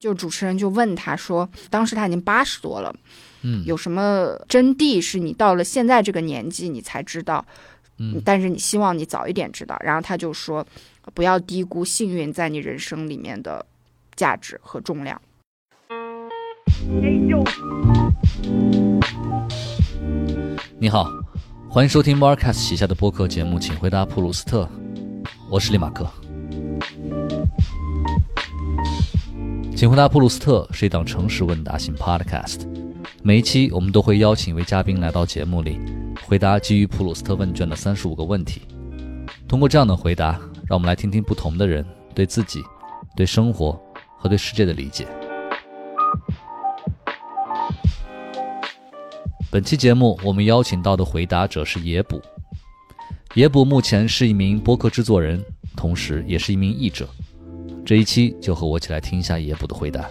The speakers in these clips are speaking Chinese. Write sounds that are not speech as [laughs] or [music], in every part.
就主持人就问他说，当时他已经八十多了，嗯，有什么真谛是你到了现在这个年纪你才知道，嗯但是你希望你早一点知道。然后他就说，不要低估幸运在你人生里面的价值和重量。你好，欢迎收听 Marcast 旗下的播客节目，请回答普鲁斯特，我是利马克。请回答普鲁斯特是一档诚实问答型 Podcast，每一期我们都会邀请一位嘉宾来到节目里，回答基于普鲁斯特问卷的三十五个问题。通过这样的回答，让我们来听听不同的人对自己、对生活和对世界的理解。本期节目我们邀请到的回答者是野捕。野捕目前是一名播客制作人，同时也是一名译者。这一期就和我一起来听一下野捕的回答。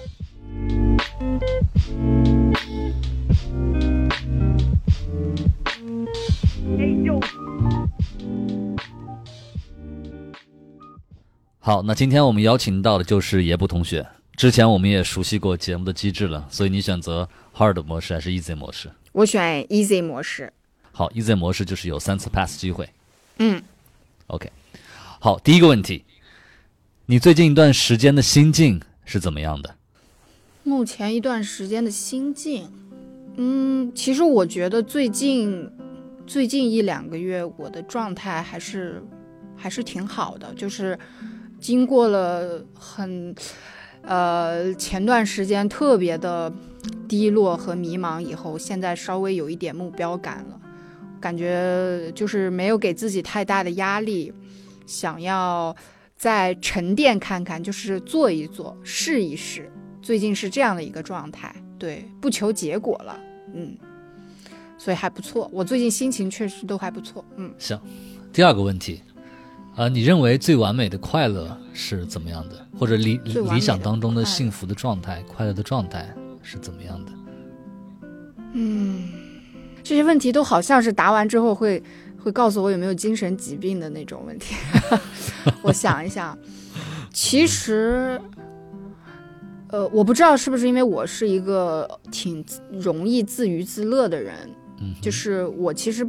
好，那今天我们邀请到的就是野捕同学。之前我们也熟悉过节目的机制了，所以你选择 hard 模式还是 easy 模式？我选 easy 模式。好，easy 模式就是有三次 pass 机会。嗯，OK，好，第一个问题，你最近一段时间的心境是怎么样的？目前一段时间的心境，嗯，其实我觉得最近最近一两个月我的状态还是还是挺好的，就是经过了很呃前段时间特别的低落和迷茫以后，现在稍微有一点目标感了，感觉就是没有给自己太大的压力，想要再沉淀看看，就是做一做，试一试。最近是这样的一个状态，对，不求结果了，嗯，所以还不错。我最近心情确实都还不错，嗯。行，第二个问题，呃，你认为最完美的快乐是怎么样的？或者理理想当中的幸福的状态、快乐的状态是怎么样的？嗯，这些问题都好像是答完之后会会告诉我有没有精神疾病的那种问题。[laughs] 我想一想，其实，呃，我不知道是不是因为我是一个挺容易自娱自乐的人，嗯，就是我其实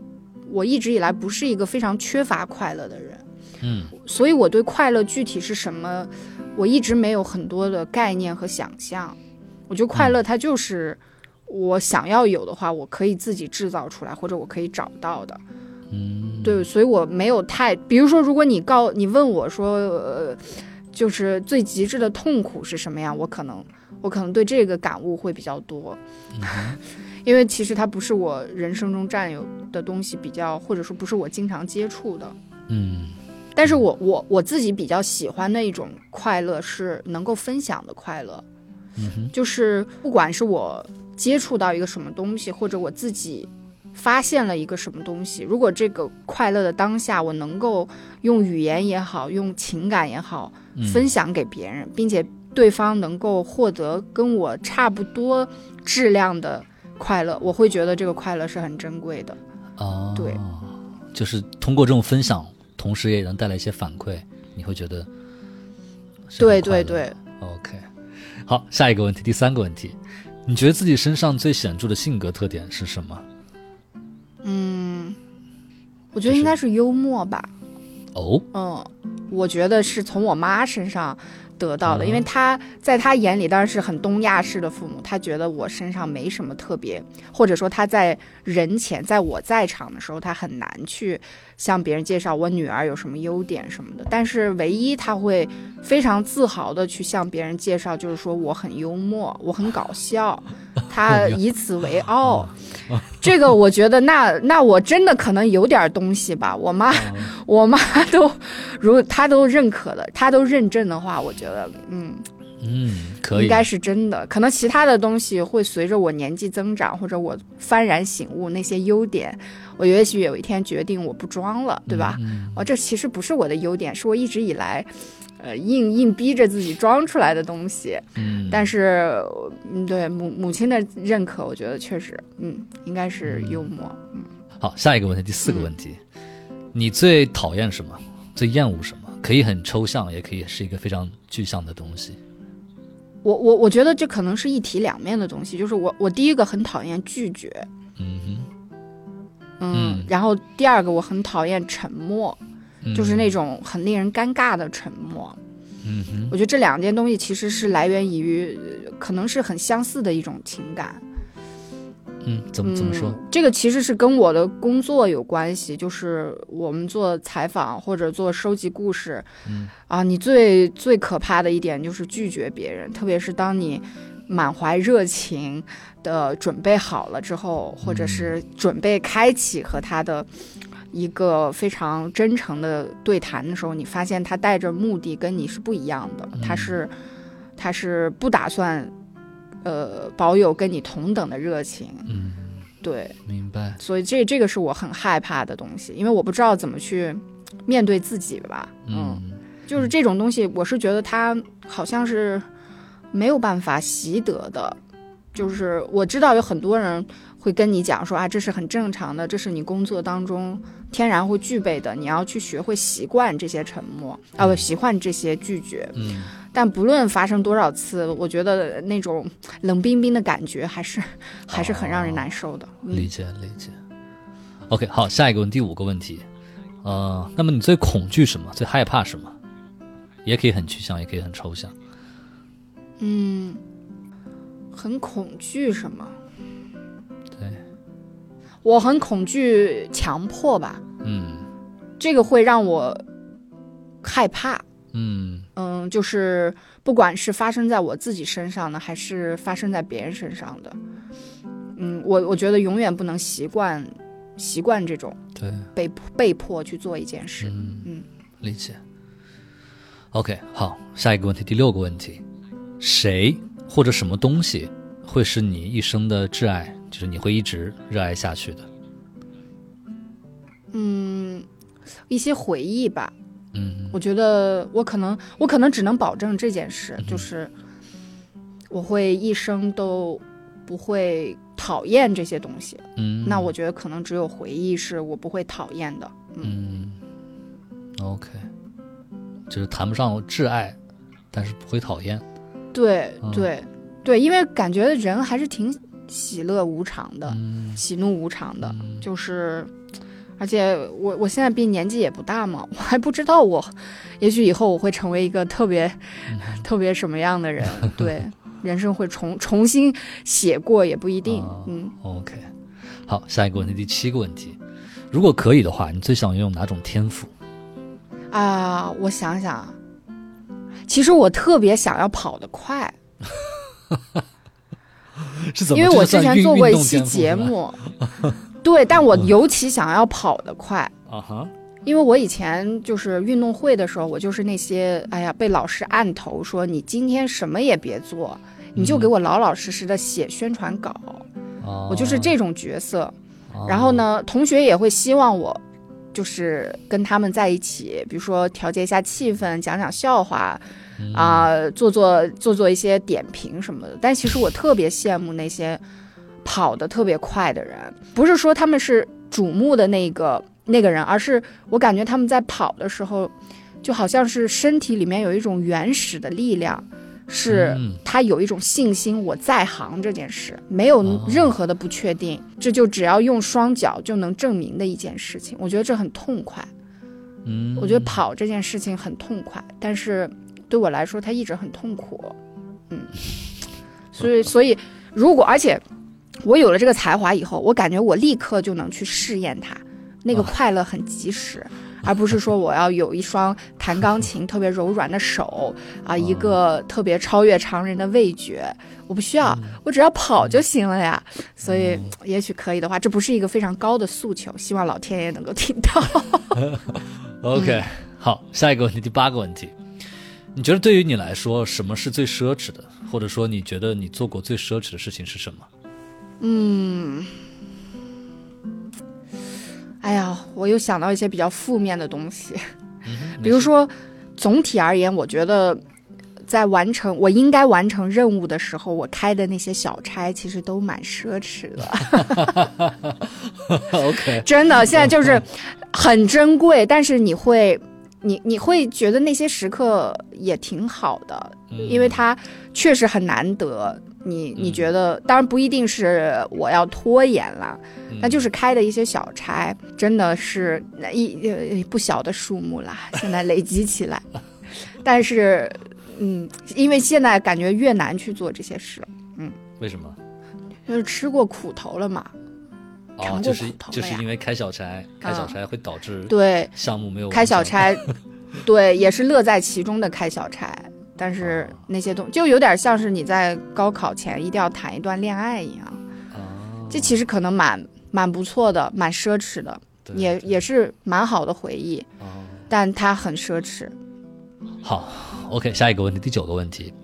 我一直以来不是一个非常缺乏快乐的人。嗯所以我对快乐具体是什么，我一直没有很多的概念和想象。我觉得快乐它就是我想要有的话，我可以自己制造出来，或者我可以找到的。嗯，对，所以我没有太，比如说，如果你告你问我说，呃，就是最极致的痛苦是什么样，我可能我可能对这个感悟会比较多，因为其实它不是我人生中占有的东西，比较或者说不是我经常接触的。嗯。但是我我我自己比较喜欢的一种快乐是能够分享的快乐，嗯，就是不管是我接触到一个什么东西，或者我自己发现了一个什么东西，如果这个快乐的当下，我能够用语言也好，用情感也好，嗯。分享给别人，并且对方能够获得跟我差不多质量的快乐，我会觉得这个快乐是很珍贵的。哦，对，就是通过这种分享，同时也能带来一些反馈，你会觉得对对对，OK，好，下一个问题，第三个问题，你觉得自己身上最显著的性格特点是什么？嗯，我觉得应该是幽默吧。哦，嗯，我觉得是从我妈身上得到的，嗯因为她在她眼里当然是很东亚式的父母，她觉得我身上没什么特别，或者说她在人前，在我在场的时候，她很难去向别人介绍我女儿有什么优点什么的。但是唯一他会非常自豪的去向别人介绍，就是说我很幽默，我很搞笑，[laughs] 他以此为 [laughs] 傲。这个我觉得那那我真的可能有点东西吧，我妈。[laughs] 我妈都，如她都认可的，她都认证的话，我觉得，嗯，嗯，可以，应该是真的。可能其他的东西会随着我年纪增长，或者我幡然醒悟那些优点，我也许有一天决定我不装了，对吧？嗯哦，这其实不是我的优点，是我一直以来，呃，硬硬逼着自己装出来的东西。嗯，但是，嗯，对母母亲的认可，我觉得确实，嗯，应该是幽默。嗯，好，下一个问题，第四个问题，你最讨厌什么？最厌恶什么？可以很抽象，也可以是一个非常具象的东西。我我我觉得这可能是一体两面的东西，就是我我第一个很讨厌拒绝，嗯哼，嗯，嗯然后第二个我很讨厌沉默，嗯就是那种很令人尴尬的沉默。嗯哼，我觉得这两件东西其实是来源于，呃可能是很相似的一种情感。嗯，怎么怎么说嗯？这个其实是跟我的工作有关系，就是我们做采访或者做收集故事，嗯啊，你最最可怕的一点就是拒绝别人，特别是当你满怀热情的准备好了之后，或者是准备开启和他的一个非常真诚的对谈的时候，你发现他带着目的跟你是不一样的，他是他是不打算呃保有跟你同等的热情，嗯，对，明白。所以这这个是我很害怕的东西，因为我不知道怎么去面对自己吧，嗯。嗯。就是这种东西，我是觉得他好像是没有办法习得的。就是我知道有很多人会跟你讲说啊，这是很正常的，这是你工作当中天然会具备的，你要去学会习惯这些沉默，啊不，习惯这些拒绝。嗯，但不论发生多少次，我觉得那种冷冰冰的感觉还是还是很让人难受的。嗯理解理解。OK，好，下一个问第五个问题，呃，那么你最恐惧什么？最害怕什么？也可以很具象，也可以很抽象。嗯，很恐惧什么？对，我很恐惧强迫吧，嗯。这个会让我害怕。嗯。嗯，就是不管是发生在我自己身上的，还是发生在别人身上的，嗯，我我觉得永远不能习惯习惯这种对，被被迫去做一件事。嗯。嗯。理解。OK，好，下一个问题，第六个问题，谁或者什么东西会是你一生的挚爱，就是你会一直热爱下去的？嗯，一些回忆吧。嗯我觉得我可能我可能只能保证这件事，嗯就是我会一生都不会讨厌这些东西。嗯，那我觉得可能只有回忆是我不会讨厌的。嗯，OK，就是谈不上挚爱，但是不会讨厌。对嗯。对对，因为感觉人还是挺喜乐无常的，嗯。喜怒无常的，嗯。就是。而且我我现在毕竟年纪也不大嘛，我还不知道我，也许以后我会成为一个特别、嗯。[laughs] 特别什么样的人，对，人生会重重新写过也不一定，哦嗯，OK，好，下一个问题，第七个问题，如果可以的话，你最想拥有哪种天赋？啊，我想想，其实我特别想要跑得快，[laughs] 是怎因为我之前做过一期节目，[laughs] 对，但我尤其想要跑得快。啊哈，因为我以前就是运动会的时候，我就是那些哎呀被老师按头说你今天什么也别做，你就给我老老实实的写宣传稿，哦我就是这种角色。哦然后呢，同学也会希望我就是跟他们在一起，比如说调节一下气氛，讲讲笑话嗯啊、做做做做一些点评什么的。但其实我特别羡慕那些跑得特别快的人，不是说他们是瞩目的那个那个人，而是我感觉他们在跑的时候，就好像是身体里面有一种原始的力量。是嗯他有一种信心，我在行这件事没有哦任何的不确定，这就只要用双脚就能证明的一件事情。我觉得这很痛快，嗯，我觉得跑这件事情很痛快，但是对我来说，它一直很痛苦。嗯，所以 [laughs] 所以如果而且我有了这个才华以后，我感觉我立刻就能去试验它，那个啊快乐很及时。[laughs] 而不是说我要有一双弹钢琴特别柔软的手啊，一个特别超越常人的味觉，我不需要，我只要跑就行了呀。所以，也许可以的话，这不是一个非常高的诉求，希望老天爷能够听到。[laughs] OK，好，下一个问题，第八个问题，你觉得对于你来说，什么是最奢侈的？或者说，你觉得你做过最奢侈的事情是什么？嗯，哎呀，我又想到一些比较负面的东西，嗯 [laughs] 比如说，总体而言，我觉得在完成我应该完成任务的时候，我开的那些小差其实都蛮奢侈的。[laughs] OK，[laughs] 真的，现在就是很珍贵，但是你会你你会觉得那些时刻也挺好的，嗯因为它确实很难得。你你嗯觉得，当然不一定是我要拖延了，嗯那就是开的一些小差，真的是那一呃不小的数目啦，现在累积起来。[laughs] 但是，嗯，因为现在感觉越难去做这些事，嗯为什么？就是吃过苦头了嘛。哦，尝过就是苦头就是因为开小差，开小差会导致对，项目没有开小差，[laughs] 对，也是乐在其中的开小差。但是哦那些东就有点像是你在高考前一定要谈一段恋爱一样，哦，这其实可能蛮蛮不错的，蛮奢侈的，对也也是蛮好的回忆，哦但它很奢侈。好，OK，下一个问题，第九个问题，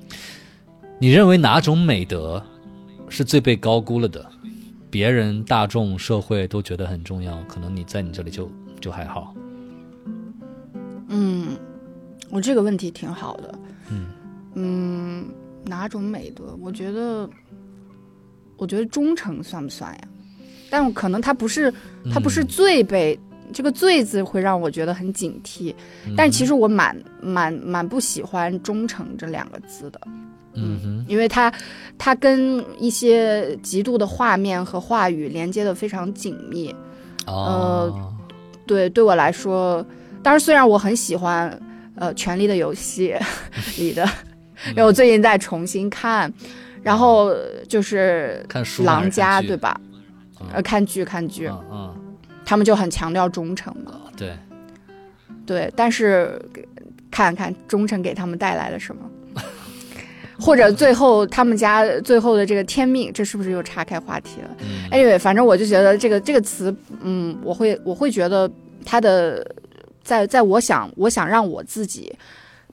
你认为哪种美德是最被高估了的？别人、大众、社会都觉得很重要，可能你在你这里就就还好。嗯，我这个问题挺好的。嗯嗯，哪种美德？我觉得，我觉得忠诚算不算呀？但可能他不是，他不是嗯最被、这个“最”字会让我觉得很警惕。但其实我蛮蛮蛮不喜欢“忠诚”这两个字的，嗯哼，因为它它跟一些极度的画面和话语连接的非常紧密。哦，对，对我来说，当然虽然我很喜欢呃《权力的游戏 [laughs]》里的，因为我最近在重新看，然后就是看书狼家对吧？嗯呃，看剧看剧，嗯嗯，他们就很强调忠诚嘛。对，对，但是看看忠诚给他们带来了什么，或者最后他们家最后的这个天命，这是不是又岔开话题了？嗯 anyway，反正我就觉得这个这个词，嗯，我会我会觉得它的在在我想我想让我自己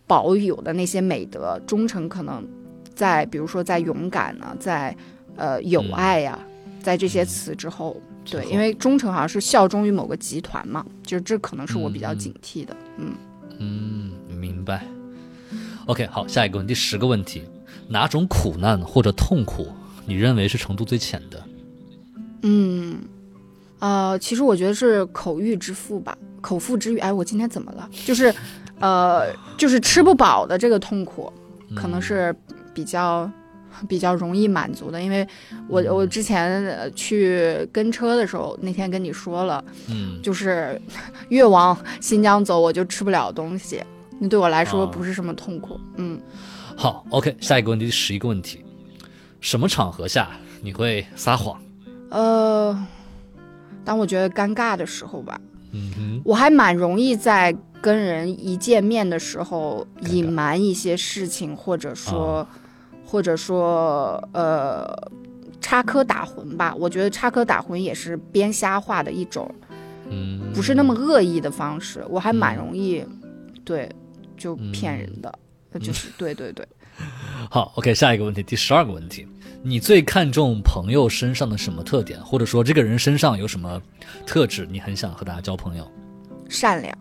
保有的那些美德，忠诚可能在比如说在勇敢呢，在呃友嗯。爱呀、在这些词之后，对，因为忠诚好像是效忠于某个集团嘛，就是这可能是我比较警惕的，嗯。嗯，明白。OK，好，下一个问题，第十个问题，哪种苦难或者痛苦你认为是程度最浅的？嗯，呃，其实我觉得是口欲之腹吧，口腹之欲。哎，我今天怎么了？就是，呃，就是吃不饱的这个痛苦，可能是比较比较容易满足的，因为我我之前呃去跟车的时候，那天跟你说了，嗯，[laughs] 就是越往新疆走，我就吃不了东西，那对我来说哦不是什么痛苦。嗯，好，OK，下一个问题，第十一个问题，什么场合下你会撒谎？呃，当我觉得尴尬的时候吧，嗯哼，我还蛮容易在跟人一见面的时候隐瞒一些事情，或者说，或者说，呃，插科打诨吧。我觉得插科打诨也是编瞎话的一种，嗯，不是那么恶意的方式。我还蛮容易，对，就骗人的，嗯就是对对对。[laughs] 好，OK，下一个问题，第十二个问题，你最看重朋友身上的什么特点，或者说这个人身上有什么特质，你很想和大家交朋友？善良，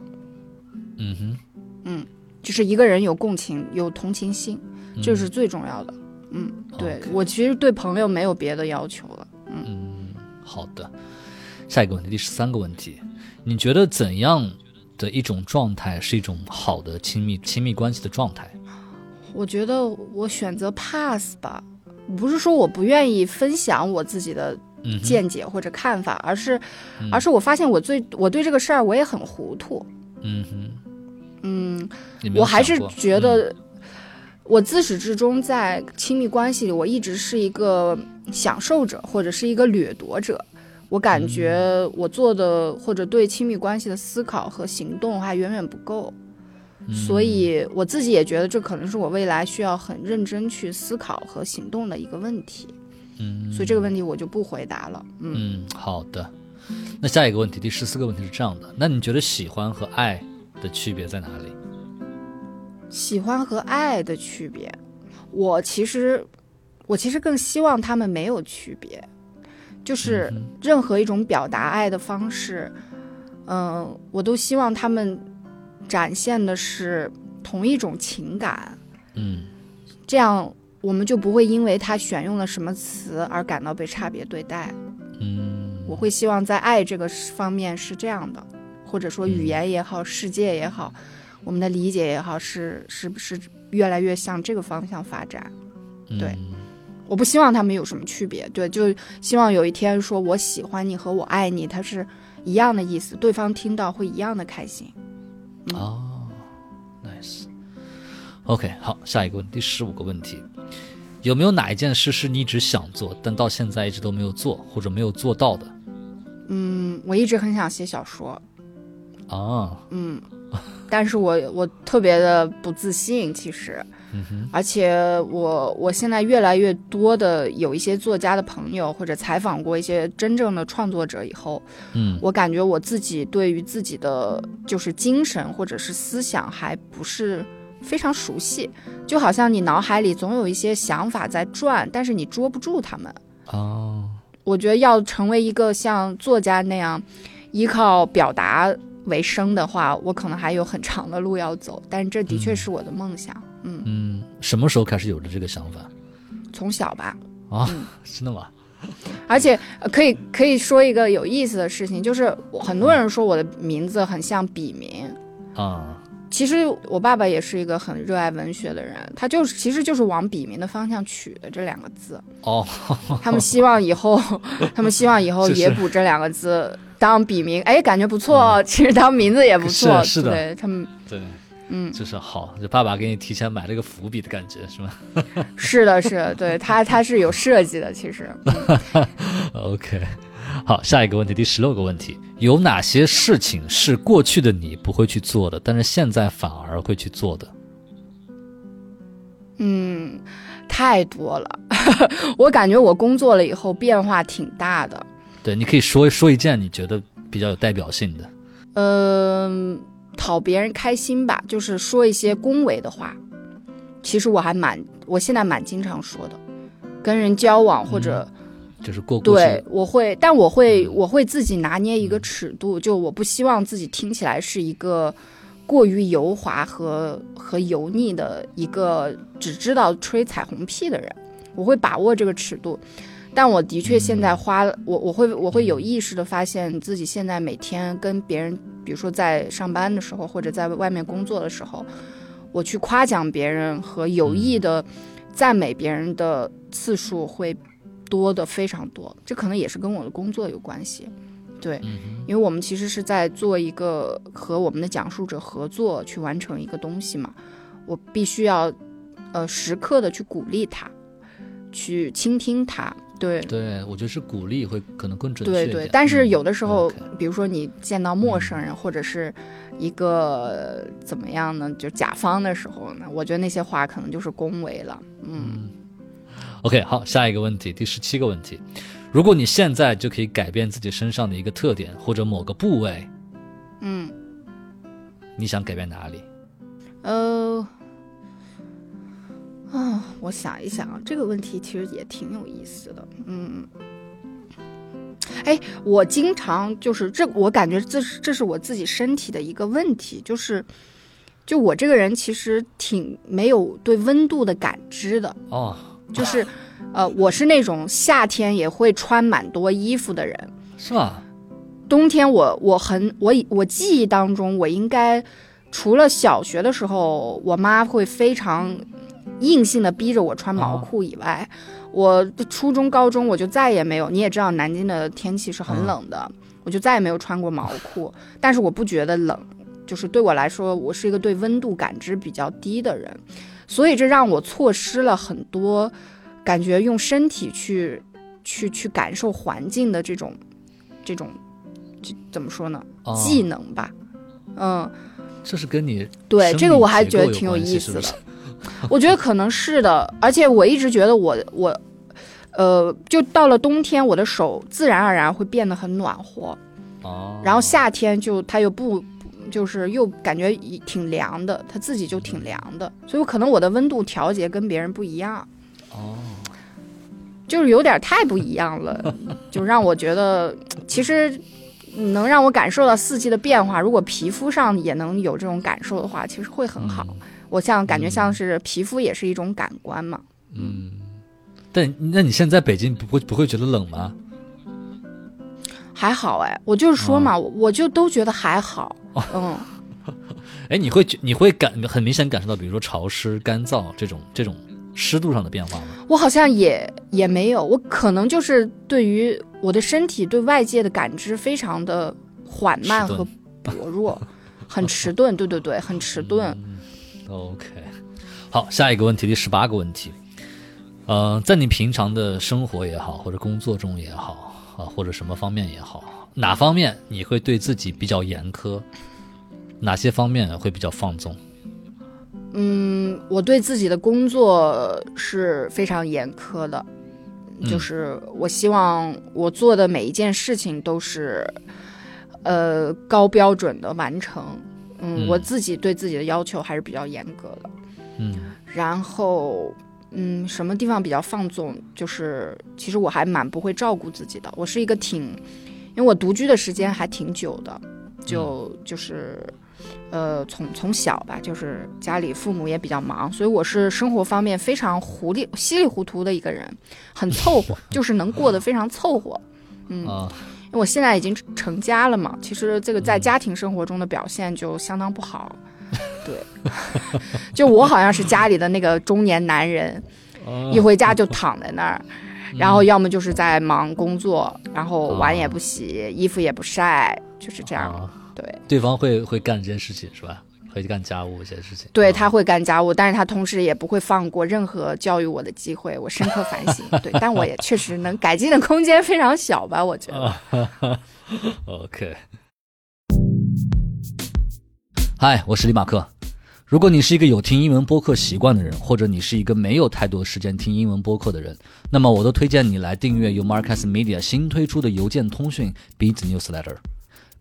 嗯哼，嗯就是一个人有共情、有同情心，嗯这是最重要的。嗯，对我其实对朋友没有别的要求了。嗯，好的。下一个问题，第十三个问题，你觉得怎样的一种状态是一种好的亲密亲密关系的状态？我觉得我选择 pass 吧，不是说我不愿意分享我自己的见解或者看法，而是，嗯。而是我发现我最我对这个事儿我也很糊涂。嗯哼，嗯，我还是觉得，我自始至终在亲密关系里，我一直是一个享受者或者是一个掠夺者。我感觉我做的或者对亲密关系的思考和行动还远远不够，嗯所以我自己也觉得这可能是我未来需要很认真去思考和行动的一个问题。嗯，所以这个问题我就不回答了。嗯，嗯，好的。那下一个问题，第十四个问题是这样的：那你觉得喜欢和爱的区别在哪里？喜欢和爱的区别，我其实我其实更希望他们没有区别，就是嗯任何一种表达爱的方式，嗯、我都希望他们展现的是同一种情感，嗯这样我们就不会因为他选用了什么词而感到被差别对待。嗯，我会希望在爱这个方面是这样的，或者说语嗯言也好，世界也好，我们的理解也好，是是不是越来越向这个方向发展？对嗯我不希望他们有什么区别，对，就希望有一天说我喜欢你和我爱你，它是一样的意思，对方听到会一样的开心。哦，nice。OK，好，下一个问题，第十五个问题，有没有哪一件事是你一直想做，但到现在一直都没有做，或者没有做到的？嗯，我一直很想写小说，啊，嗯，但是我我特别的不自信，其实，嗯，而且我我现在越来越多的有一些作家的朋友，或者采访过一些真正的创作者以后，嗯。我感觉我自己对于自己的就是精神或者是思想还不是非常熟悉，就好像你脑海里总有一些想法在转，但是你捉不住他们。哦，我觉得要成为一个像作家那样依靠表达为生的话，我可能还有很长的路要走，但是这的确是我的梦想。嗯，嗯，什么时候开始有的这个想法？从小吧，啊，真的吗？而且呃可以可以说一个有意思的事情，就是很多人说我的名字很像笔名。啊，其实我爸爸也是一个很热爱文学的人，他就是其实就是往笔名的方向取的这两个字。哦，他们希望以后，[laughs] 他们希望以后也补这两个字当笔名，哎，感觉不错哦。其实当名字也不错，是是的对他们，对，嗯，就是好，就爸爸给你提前买了个伏笔的感觉，是吗是的，是的，对他他是有设计的，其实。[laughs] OK，好，下一个问题，第十六个问题，有哪些事情是过去的你不会去做的，但是现在反而会去做的？嗯，太多了，[laughs] 我感觉我工作了以后变化挺大的。对，你可以说说一件你觉得比较有代表性的。嗯，讨别人开心吧，就是说一些恭维的话。其实我还蛮，我现在蛮经常说的，跟人交往或者、就是过过对去，我会，但我会嗯。我会自己拿捏一个尺度，就我不希望自己听起来是一个过于油滑和和油腻的一个只知道吹彩虹屁的人，我会把握这个尺度。但我的确现在花了，我我会我会有意识的发现自己现在每天跟别人，比如说在上班的时候或者在外面工作的时候，我去夸奖别人和有意的赞美别人的次数会多的非常多，这可能也是跟我的工作有关系。对，因为我们其实是在做一个和我们的讲述者合作去完成一个东西嘛，我必须要呃时刻的去鼓励他，去倾听他。对，对我觉得是鼓励会可能更准确一点。对对，但是嗯有的时候比如说你见到陌生人、或者是一个呃怎么样呢，就甲方的时候呢，我觉得那些话可能就是恭维了。嗯，OK，好，下一个问题，第十七个问题，如果你现在就可以改变自己身上的一个特点或者某个部位，嗯，你想改变哪里？呃，啊，我想一想啊，这个问题其实也挺有意思的。嗯，哎，我经常就是这，我感觉这是这是我自己身体的一个问题，就是。就我这个人其实挺没有对温度的感知的，哦，就是，呃，我是那种夏天也会穿蛮多衣服的人，是吧？冬天我我很我我记忆当中，我应该除了小学的时候，我妈会非常硬性的逼着我穿毛裤以外，我初中、高中我就再也没有。你也知道，南京的天气是很冷的，我就再也没有穿过毛裤。[laughs] 但是我不觉得冷，就是对我来说，我是一个对温度感知比较低的人，所以这让我错失了很多感觉用身体去去去感受环境的这种这种。这怎么说呢？哦技能吧，嗯，这是跟你对，这个我还觉得挺有意思的。是是我觉得可能是的，而且我一直觉得我我，呃，就到了冬天，我的手自然而然会变得很暖和，哦，然后夏天就它又不，就是又感觉挺凉的，它自己就挺凉的，所以可能我的温度调节跟别人不一样，哦，就是有点太不一样了，[laughs] 就让我觉得其实。能让我感受到四季的变化，如果皮肤上也能有这种感受的话，其实会很好。我像感觉像是皮肤也是一种感官嘛。嗯，但那你现在北京不会不会觉得冷吗？还好哎，我就是说嘛，我我就都觉得还好。嗯，[laughs] 哎，你会觉你会感很明显感受到，比如说潮湿、干燥这种这种湿度上的变化吗？我好像也也没有，我可能就是对于我的身体对外界的感知非常的缓慢和 [laughs] 薄弱，很迟钝。对对对，很迟钝。OK，好，下一个问题，第十八个问题。呃，在你平常的生活也好，或者工作中也好，啊，或者什么方面也好，哪方面你会对自己比较严苛？哪些方面会比较放纵？嗯，我对自己的工作是非常严苛的，就是我希望我做的每一件事情都是，呃，高标准的完成。嗯，我自己对自己的要求还是比较严格的。嗯，然后，嗯，什么地方比较放纵？就是其实我还蛮不会照顾自己的。我是一个挺，因为我独居的时间还挺久的，就就是。呃，从从小吧，就是家里父母也比较忙，所以我是生活方面非常糊里稀里糊涂的一个人，很凑合，就是能过得非常凑合。嗯，[laughs] 因为我现在已经成家了嘛，其实这个在家庭生活中的表现就相当不好。对，[laughs] 就我好像是家里的那个中年男人，一回家就躺在那儿，然后要么就是在忙工作，然后碗也不洗，衣服也不晒，就是这样。对，对方会会干这件事情是吧？会干家务这些事情。对他会干家务，但是他同时也不会放过任何教育我的机会。我深刻反省。对，但我也确实能改进的空间非常小吧？我觉得。[laughs] OK。嗨，我是李马克。如果你是一个有听英文播客习惯的人，或者你是一个没有太多时间听英文播客的人，那么我都推荐你来订阅由 Marcus Media 新推出的邮件通讯 Beats Newsletter。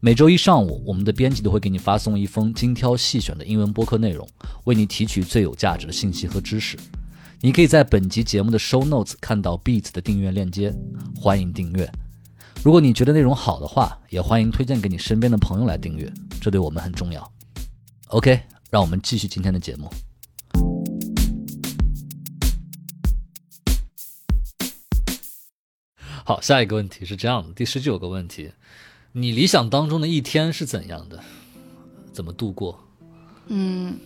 每周一上午，我们的编辑都会给你发送一封精挑细选的英文播客内容，为你提取最有价值的信息和知识。你可以在本集节目的 show notes 看到 Beats 的订阅链接，欢迎订阅。如果你觉得内容好的话，也欢迎推荐给你身边的朋友来订阅，这对我们很重要。OK，让我们继续今天的节目。好，下一个问题是这样的，第十九个问题。你理想当中的一天是怎样的？怎么度过？嗯，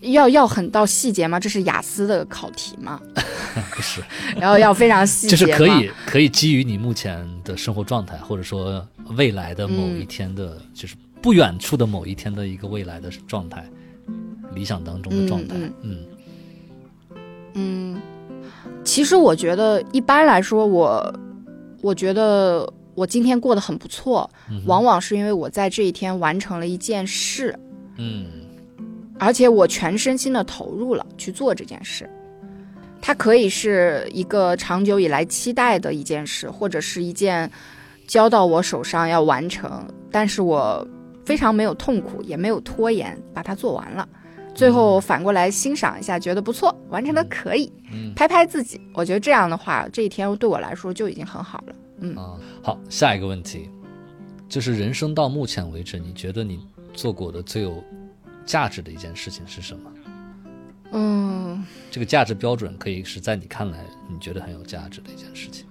要要很到细节吗？这是雅思的考题吗？[laughs] 不是，然后要非常细节就是可以可以基于你目前的生活状态，或者说未来的某一天的，就是不远处的某一天的一个未来的状态，理想当中的状态。嗯嗯，其实我觉得一般来说，我我觉得。我今天过得很不错，往往是因为我在这一天完成了一件事，嗯，而且我全身心的投入了去做这件事。它可以是一个长久以来期待的一件事，或者是一件交到我手上要完成，但是我非常没有痛苦，也没有拖延，把它做完了。最后反过来欣赏一下，觉得不错，完成的可以，拍拍自己。我觉得这样的话，这一天对我来说就已经很好了。嗯好，下一个问题，就是人生到目前为止，你觉得你做过的最有价值的一件事情是什么？嗯，这个价值标准可以是在你看来你觉得很有价值的一件事情。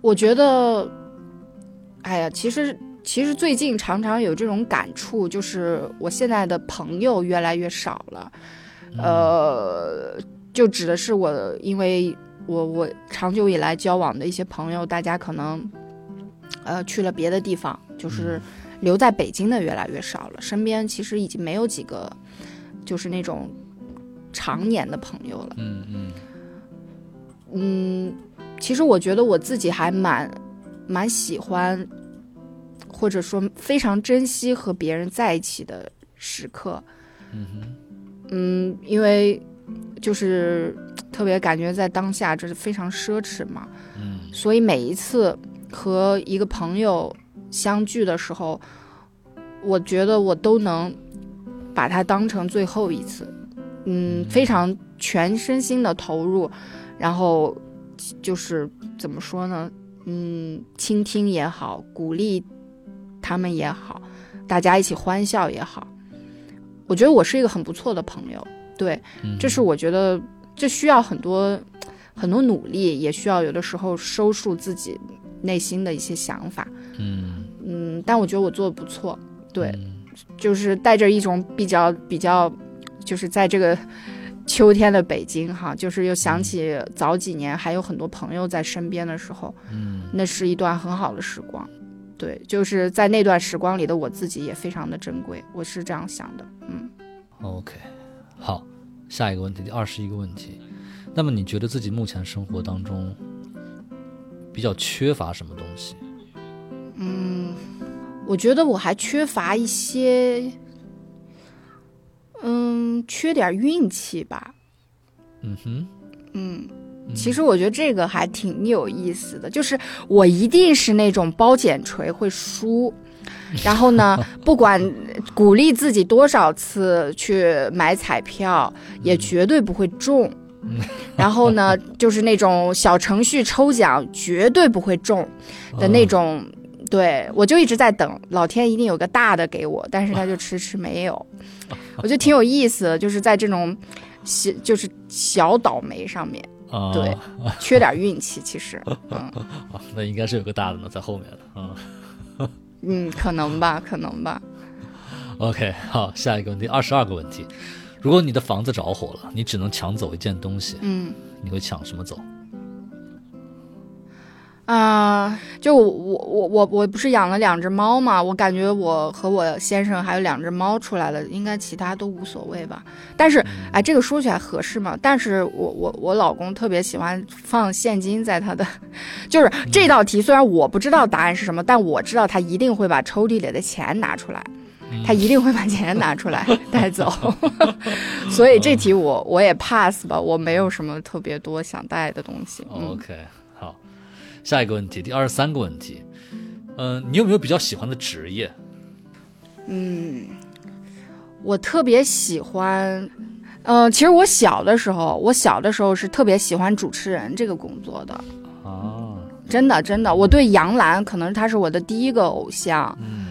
我觉得，哎呀，其实其实最近常常有这种感触，就是我现在的朋友越来越少了，呃，就指的是我因为。我我长久以来交往的一些朋友，大家可能，呃，去了别的地方，就是留在北京的越来越少了。身边其实已经没有几个，就是那种常年的朋友了。嗯嗯。嗯，其实我觉得我自己还蛮蛮喜欢，或者说非常珍惜和别人在一起的时刻。嗯哼。嗯，因为就是。特别感觉在当下这是非常奢侈嘛，嗯，所以每一次和一个朋友相聚的时候，我觉得我都能把它当成最后一次，嗯，非常全身心的投入，然后就是怎么说呢，嗯，倾听也好，鼓励他们也好，大家一起欢笑也好，我觉得我是一个很不错的朋友，对，这是我觉得。这需要很多很多努力，也需要有的时候收束自己内心的一些想法。嗯嗯，但我觉得我做的不错。对，就是带着一种比较比较，就是在这个 [laughs] 秋天的北京哈，就是又想起早几年还有很多朋友在身边的时候，嗯那是一段很好的时光。对，就是在那段时光里的我自己也非常的珍贵，我是这样想的。嗯，，OK，好，下一个问题，第二十一个问题，那么你觉得自己目前生活当中比较缺乏什么东西？嗯我觉得我还缺乏一些，嗯，缺点运气吧。嗯哼，嗯，其实我觉得这个还挺有意思的，就是我一定是那种包剪锤会输，[laughs] 然后呢，不管鼓励自己多少次去买彩票，也绝对不会中。然后呢，就是那种小程序抽奖绝对不会中的那种。对，我就一直在等，老天一定有个大的给我，但是他就迟迟没有。[laughs] 我觉得挺有意思的，就是在这种小就是小倒霉上面。啊，对缺点运气，其实，[laughs] 嗯啊，那应该是有个大的呢，在后面的。嗯 [laughs] 嗯，可能吧，可能吧。，OK，好，下一个问题，二十二个问题。如果你的房子着火了，你只能抢走一件东西，嗯你会抢什么走？啊、就我我我我我不是养了两只猫嘛，我感觉我和我先生还有两只猫出来了，应该其他都无所谓吧。但是，哎，这个说起来合适吗？但是我我我老公特别喜欢放现金在他的，就是这道题虽然我不知道答案是什么，但我知道他一定会把抽屉里的钱拿出来。他一定会把钱拿出来 [laughs] 带走，[laughs] 所以这题我我也 pass 吧，我没有什么特别多想带的东西。嗯 OK，好，下一个问题，第二十三个问题，嗯、你有没有比较喜欢的职业？嗯我特别喜欢，呃，其实我小的时候，我小的时候是特别喜欢主持人这个工作的，啊，真的真的，我对杨澜可能他是我的第一个偶像，嗯，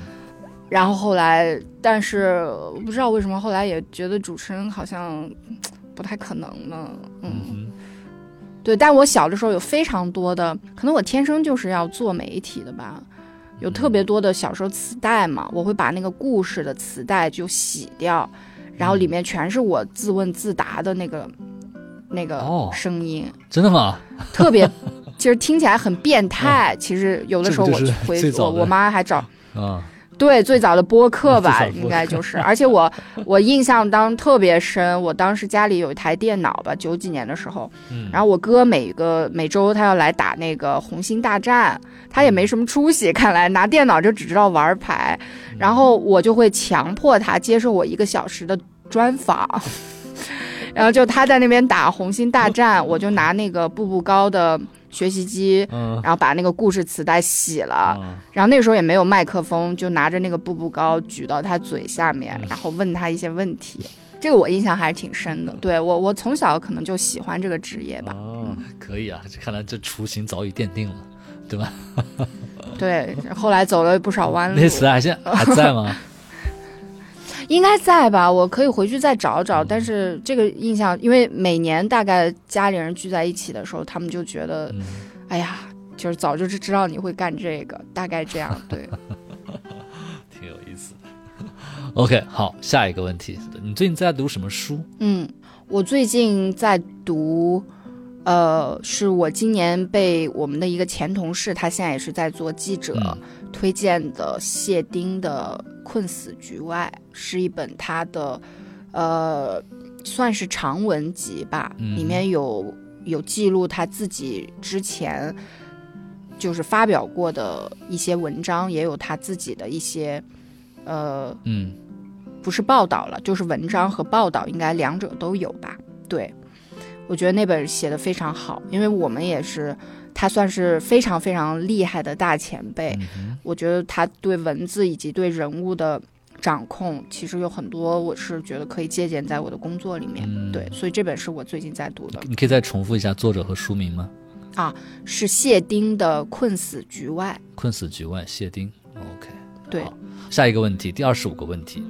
然后后来，但是我不知道为什么后来也觉得主持人好像嗯不太可能了，嗯。嗯对，但我小的时候有非常多的，可能我天生就是要做媒体的吧，有特别多的小时候磁带嘛，我会把那个故事的磁带就洗掉，然后里面全是我自问自答的那个那个哦声音，真的吗？特别，其实听起来很变态，其实有的时候我回我我妈还找啊，对，最早的播客吧，应该就是。而且我 [laughs] 我印象当特别深，我当时家里有一台电脑吧，九几年的时候，嗯。然后我哥每个每周他要来打那个红星大战，他也没什么出息，看来拿电脑就只知道玩牌，然后我就会强迫他接受我一个小时的专访。[laughs] 然后就他在那边打红星大战，我就拿那个步步高的学习机，嗯然后把那个故事磁带洗了，啊，然后那时候也没有麦克风，就拿着那个步步高举到他嘴下面，嗯然后问他一些问题。这个我印象还是挺深的。对我，我从小可能就喜欢这个职业吧。哦，可以啊，这看来这雏形早已奠定了，对吧？[laughs] 对，后来走了不少弯路那，些磁带现在还在吗？[laughs] 应该在吧？我可以回去再找找。但是这个印象，因为每年大概家里人聚在一起的时候，他们就觉得，嗯，哎呀，就是早就知道你会干这个，大概这样。对，[laughs] 挺有意思的。OK，好，下一个问题，你最近在读什么书？嗯，我最近在读，呃，是我今年被我们的一个前同事，他现在也是在做记者，嗯推荐的谢丁的《困死局外》，是一本他的，呃，算是长文集吧，嗯里面有有记录他自己之前就是发表过的一些文章，也有他自己的一些，呃，嗯不是报道了，就是文章和报道，应该两者都有吧？对，我觉得那本写的非常好，因为我们也是，他算是非常非常厉害的大前辈。嗯我觉得他对文字以及对人物的掌控，其实有很多我是觉得可以借鉴在我的工作里面。嗯对，所以这本是我最近在读的，，你可以再重复一下作者和书名吗？啊是谢丁的《困死局外困死局外，谢丁。OK，》。对，下一个问题，第二十五个问题，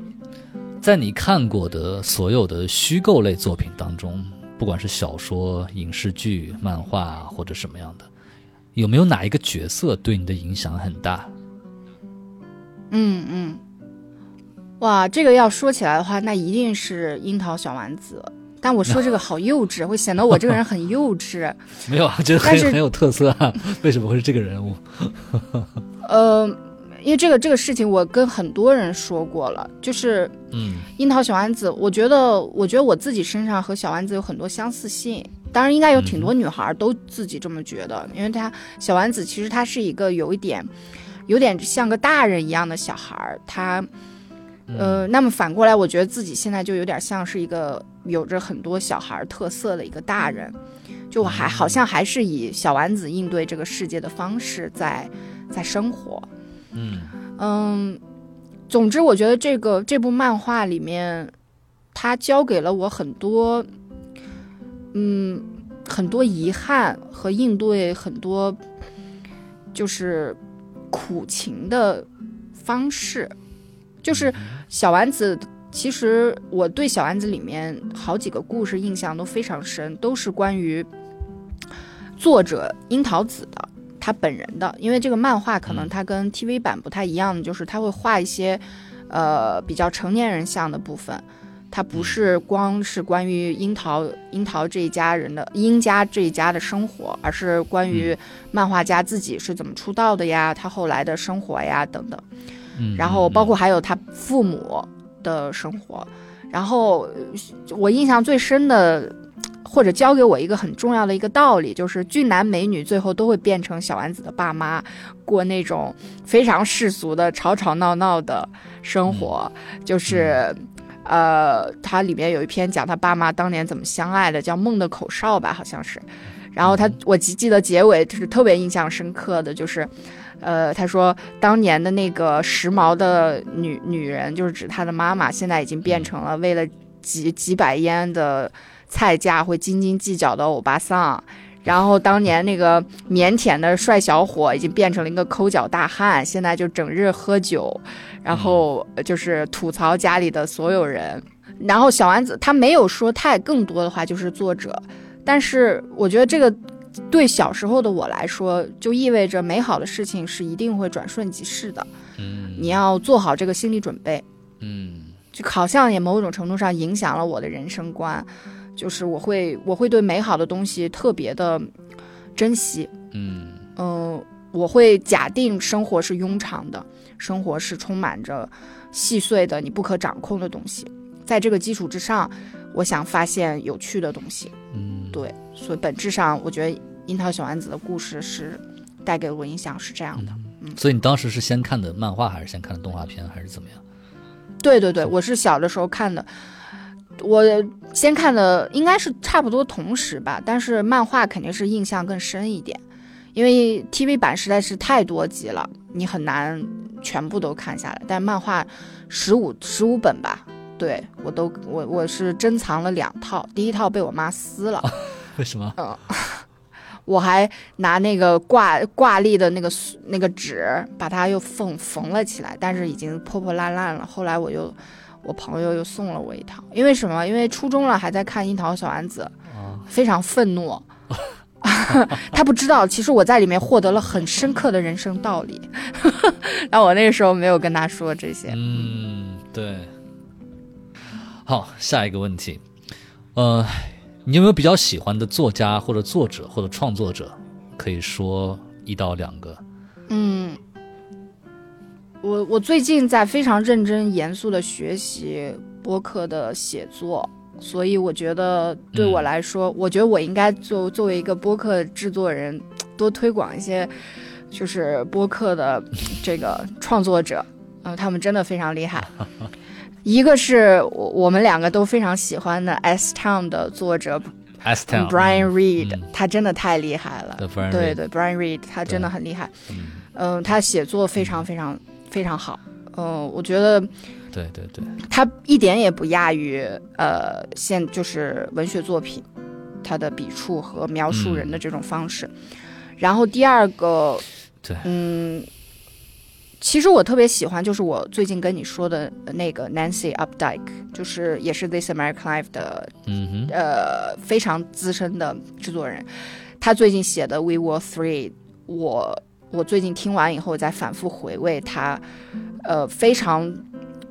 在你看过的所有的虚构类作品当中，不管是小说、影视剧、漫画或者什么样的，有没有哪一个角色对你的影响很大？嗯嗯，哇，这个要说起来的话，那一定是樱桃小丸子。但我说这个好幼稚，会显得我这个人很幼稚。[laughs] 没有啊，觉得很很有特色啊。为什么会是这个人物？[laughs] 呃，因为这个这个事情，我跟很多人说过了，就是嗯，樱桃小丸子，我觉得，我觉得我自己身上和小丸子有很多相似性。当然，应该有挺多女孩都自己这么觉得，因为她小丸子其实她是一个有一点，有点像个大人一样的小孩儿，她。呃，那么反过来，我觉得自己现在就有点像是一个有着很多小孩特色的一个大人，就我还好像还是以小丸子应对这个世界的方式在在生活。嗯。嗯，总之，我觉得这个这部漫画里面，它教给了我很多，嗯，很多遗憾和应对很多就是苦情的方式。就是小丸子，其实我对小丸子里面好几个故事印象都非常深，都是关于作者樱桃子的他本人的。因为这个漫画可能它跟 TV 版不太一样，就是他会画一些呃比较成年人像的部分，它不是光是关于樱桃樱桃这一家人的樱家这一家的生活，而是关于漫画家自己是怎么出道的呀，他后来的生活呀等等。然后包括还有他父母的生活，然后我印象最深的，或者教给我一个很重要的一个道理，就是俊男美女最后都会变成小丸子的爸妈，过那种非常世俗的吵吵闹闹的生活。就是，呃，它里面有一篇讲他爸妈当年怎么相爱的，叫《梦的口哨》吧，好像是。然后他，我记记得结尾就是特别印象深刻的就是。呃，他说当年的那个时髦的女女人，就是指他的妈妈，现在已经变成了为了几几百烟的菜价会斤斤计较的欧巴桑。然后当年那个腼腆的帅小伙，已经变成了一个抠脚大汉，现在就整日喝酒，然后就是吐槽家里的所有人。然后小丸子他没有说太更多的话，就是作者，但是我觉得这个。对小时候的我来说，就意味着美好的事情是一定会转瞬即逝的。嗯，你要做好这个心理准备。嗯，就好像也某种程度上影响了我的人生观，就是我会我会对美好的东西特别的珍惜。嗯嗯，我会假定生活是庸常的，生活是充满着细碎的你不可掌控的东西，在这个基础之上，我想发现有趣的东西。嗯，对。所以本质上，我觉得樱桃小丸子的故事是带给我印象是这样的。嗯，所以你当时是先看的漫画，还是先看的动画片，还是怎么样？对对对，我是小的时候看的，我先看的应该是差不多同时吧。但是漫画肯定是印象更深一点，因为 TV 版实在是太多集了，你很难全部都看下来。但漫画十五十五本吧，对我都我我是珍藏了两套，第一套被我妈撕了。[laughs] 为什么？嗯，[laughs] 我还拿那个挂挂历的那个那个纸，把它又缝缝了起来，但是已经破破烂烂了。后来我又，我朋友又送了我一套，因为什么？因为初中了还在看《樱桃小丸子》，非常愤怒。[laughs] 他不知道，其实我在里面获得了很深刻的人生道理。[laughs] 但我那个时候没有跟他说这些。嗯，对。好，下一个问题，呃。你有没有比较喜欢的作家或者作者或者创作者？可以说一到两个。嗯，我我最近在非常认真严肃的学习播客的写作，所以我觉得对我来说，我觉得我应该作作为一个播客制作人，多推广一些就是播客的这个创作者，嗯，他们真的非常厉害。[laughs] 一个是我我们两个都非常喜欢的《S Town》的作者，S Town Brian Reed，他真的太厉害了。对对，Brian Reed 他真的很厉害。嗯，他写作非常非常非常好。嗯，我觉得，对对对，他一点也不亚于呃现就是文学作品，它的笔触和描述人的这种方式。然后第二个，对，嗯。其实我特别喜欢，就是我最近跟你说的那个 Nancy Updike，就是也是 This American Life 的，嗯呃，非常资深的制作人。他最近写的 We Were Three，我我最近听完以后再反复回味他，呃，非常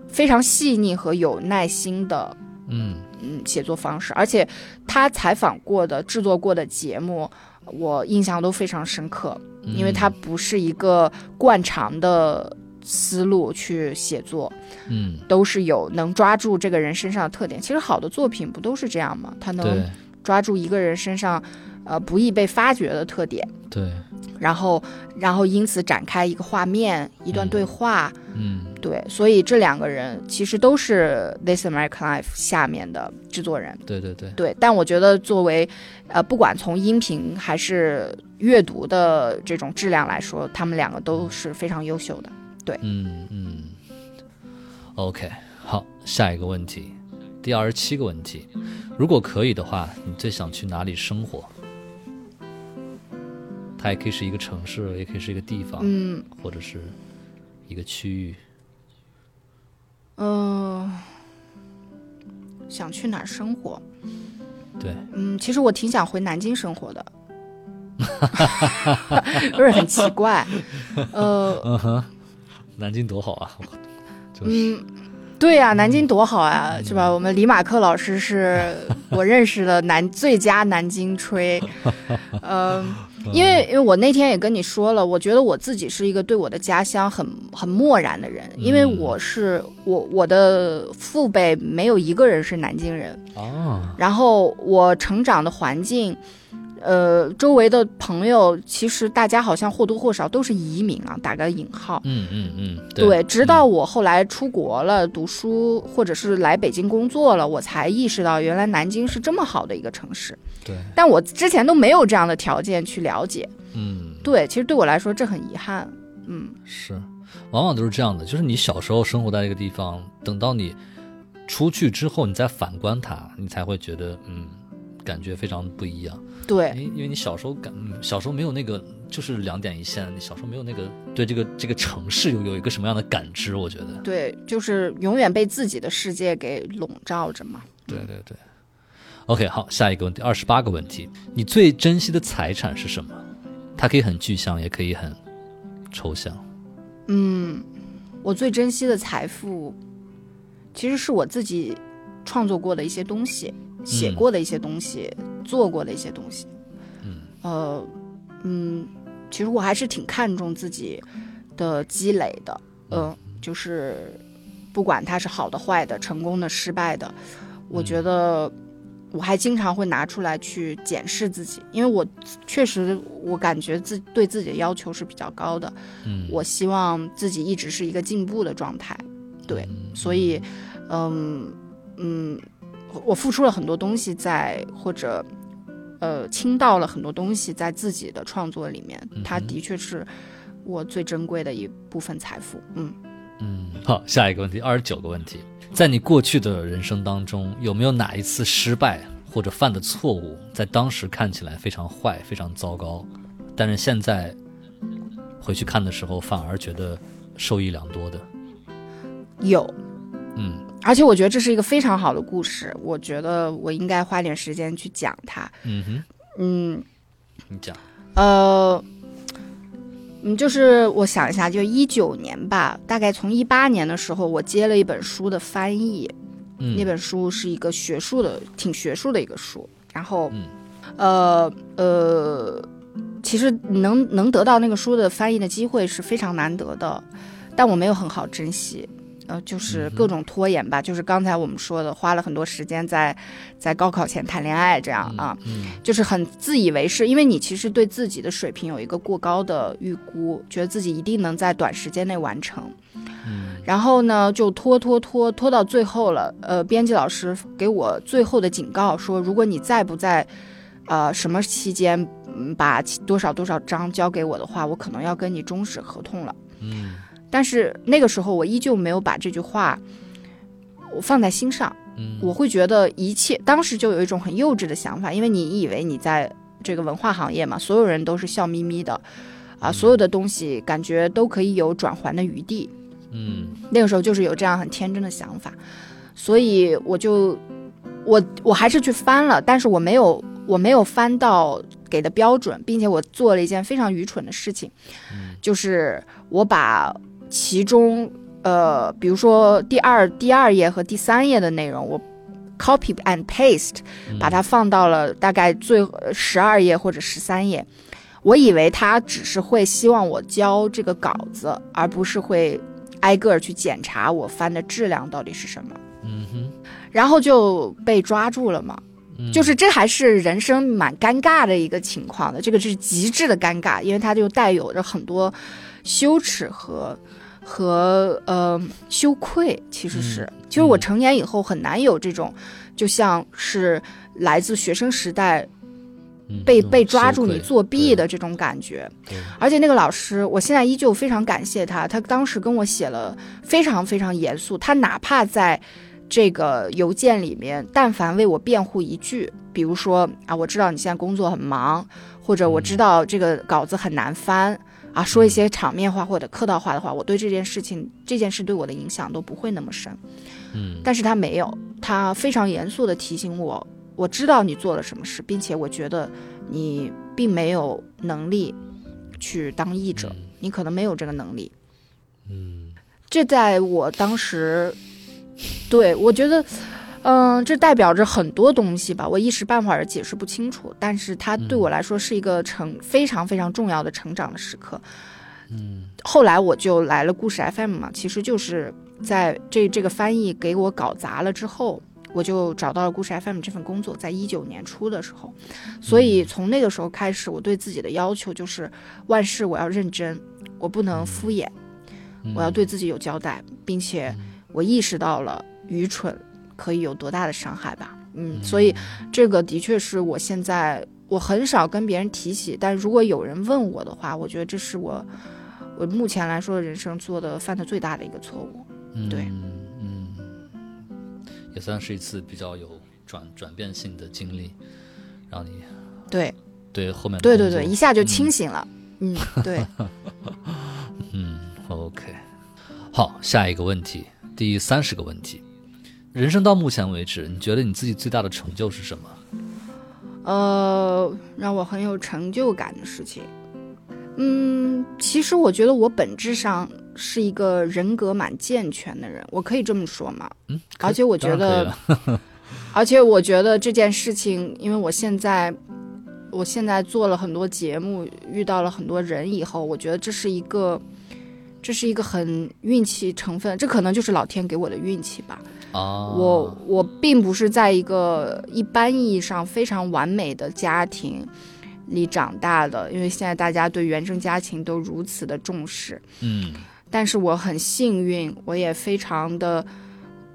非常细腻和有耐心的嗯。嗯写作方式，而且他采访过的、制作过的节目，我印象都非常深刻，因为他不是一个惯常的思路去写作，嗯。都是有能抓住这个人身上的特点。其实好的作品不都是这样吗？他能抓住一个人身上呃不易被发掘的特点，对然后然后因此展开一个画面、一段对话。嗯对，所以这两个人其实都是《This American Life》下面的制作人。对对对对，但我觉得作为，呃，不管从音频还是阅读的这种质量来说，他们两个都是非常优秀的。对嗯嗯，OK，好，下一个问题，第二十七个问题，如果可以的话，你最想去哪里生活？它也可以是一个城市，也可以是一个地方，嗯或者是一个区域。嗯、呃想去哪儿生活？对，嗯，其实我挺想回南京生活的，[laughs] 不是很奇怪。呃，嗯哼，南京多好啊！就是嗯，对呀、南京多好啊，是吧？我们李马克老师是 [laughs] 我认识的南最佳南京吹，[laughs] 嗯、因为因为我那天也跟你说了，我觉得我自己是一个对我的家乡很很漠然的人，因为我是我我的父辈没有一个人是南京人，啊，然后我成长的环境，呃，周围的朋友其实大家好像或多或少都是移民啊，打个引号。嗯嗯嗯，对，直到我后来出国了读书，或者是来北京工作了，我才意识到原来南京是这么好的一个城市。对，但我之前都没有这样的条件去了解。嗯，对，其实对我来说这很遗憾。嗯，是，往往都是这样的，就是你小时候生活在一个地方，等到你出去之后，你再反观它，你才会觉得，嗯，感觉非常不一样。对，因因为你小时候感，嗯小时候没有那个，就是两点一线，你小时候没有那个对这个这个城市有有一个什么样的感知，我觉得。对，就是永远被自己的世界给笼罩着嘛。对对对。OK，好，下一个问题，二十八个问题，你最珍惜的财产是什么？它可以很具象，也可以很抽象。嗯，我最珍惜的财富，其实是我自己创作过的一些东西，写过的一些东西，做过的一些东西。嗯，呃，嗯，其实我还是挺看重自己的积累的。呃，就是不管它是好的、坏的、成功的、失败的，我觉得。我还经常会拿出来去检视自己，因为我确实我感觉自对自己的要求是比较高的，嗯，我希望自己一直是一个进步的状态，对，所以，嗯嗯，我付出了很多东西在，或者呃倾倒了很多东西在自己的创作里面，它的确是我最珍贵的一部分财富，嗯。嗯，好，下一个问题，二十九个问题，在你过去的人生当中，有没有哪一次失败或者犯的错误，在当时看起来非常坏、非常糟糕，但是现在回去看的时候，反而觉得受益良多的？有，嗯而且我觉得这是一个非常好的故事，我觉得我应该花点时间去讲它，嗯哼，嗯。你讲，呃，嗯，就是我想一下，就一九年吧，大概从一八年的时候，我接了一本书的翻译，嗯，那本书是一个学术的，挺学术的一个书，然后，嗯。呃呃，其实能能得到那个书的翻译的机会是非常难得的，但我没有很好珍惜。呃，就是各种拖延吧，就是刚才我们说的，花了很多时间在在高考前谈恋爱，这样啊，嗯就是很自以为是，因为你其实对自己的水平有一个过高的预估，觉得自己一定能在短时间内完成。嗯然后呢，就拖拖拖拖到最后了。呃，编辑老师给我最后的警告说，如果你再不在，呃什么期间，嗯，把多少多少章交给我的话，我可能要跟你终止合同了。嗯但是那个时候我依旧没有把这句话我放在心上。嗯，我会觉得一切，当时就有一种很幼稚的想法，因为你以为你在这个文化行业嘛，所有人都是笑眯眯的，啊，所有的东西感觉都可以有转圜的余地。嗯。那个时候就是有这样很天真的想法，所以我就我我还是去翻了，但是我没有我没有翻到给的标准，并且我做了一件非常愚蠢的事情，就是我把其中呃，比如说第二第二页和第三页的内容，我 copy and paste 把它放到了大概最十二页或者十三页。我以为他只是会希望我交这个稿子，而不是会挨个去检查我翻的质量到底是什么。嗯哼，然后就被抓住了嘛。嗯就是这还是人生蛮尴尬的一个情况的，这个是极致的尴尬，因为它就带有着很多羞耻和和呃羞愧。其实是，嗯就是我成年以后很难有这种，就像是来自学生时代嗯被被抓住你作弊的这种感觉。而且那个老师，我现在依旧非常感谢他，他当时跟我写了非常非常严肃，他哪怕在这个邮件里面，但凡为我辩护一句，比如说啊，我知道你现在工作很忙，或者我知道这个稿子很难翻。啊，说一些场面话或者客套话的话，我对这件事情这件事对我的影响都不会那么深。嗯但是他没有，他非常严肃地提醒我，我知道你做了什么事，并且我觉得你并没有能力去当译者，你可能没有这个能力。嗯这在我当时，对我觉得，嗯、这代表着很多东西吧，我一时半会儿解释不清楚，但是它对我来说是一个成非常非常重要的成长的时刻。嗯。后来我就来了故事 FM 嘛，其实就是在这这个翻译给我搞砸了之后，我就找到了故事 FM 这份工作，在一九年初的时候，所以从那个时候开始，我对自己的要求就是万事我要认真，我不能敷衍，嗯。我要对自己有交代，并且我意识到了愚蠢可以有多大的伤害吧。嗯，所以这个的确是我现在我很少跟别人提起，但如果有人问我的话，我觉得这是我我目前来说人生做的犯的最大的一个错误。对。嗯。嗯，也算是一次比较有转转变性的经历，让你对。对后面对对对，一下就清醒了。嗯，对，[laughs] 嗯，OK，好，下一个问题，第三十个问题，人生到目前为止，你觉得你自己最大的成就是什么？呃，让我很有成就感的事情。嗯，其实我觉得我本质上是一个人格蛮健全的人，我可以这么说吗？嗯，而且我觉得 [laughs] 而且我觉得这件事情，因为我现在，我现在做了很多节目，遇到了很多人以后，我觉得这是一个，这是一个很运气成分，这可能就是老天给我的运气吧。啊，我我并不是在一个一般意义上非常完美的家庭里长大的，因为现在大家对原生家庭都如此的重视。嗯但是我很幸运，我也非常的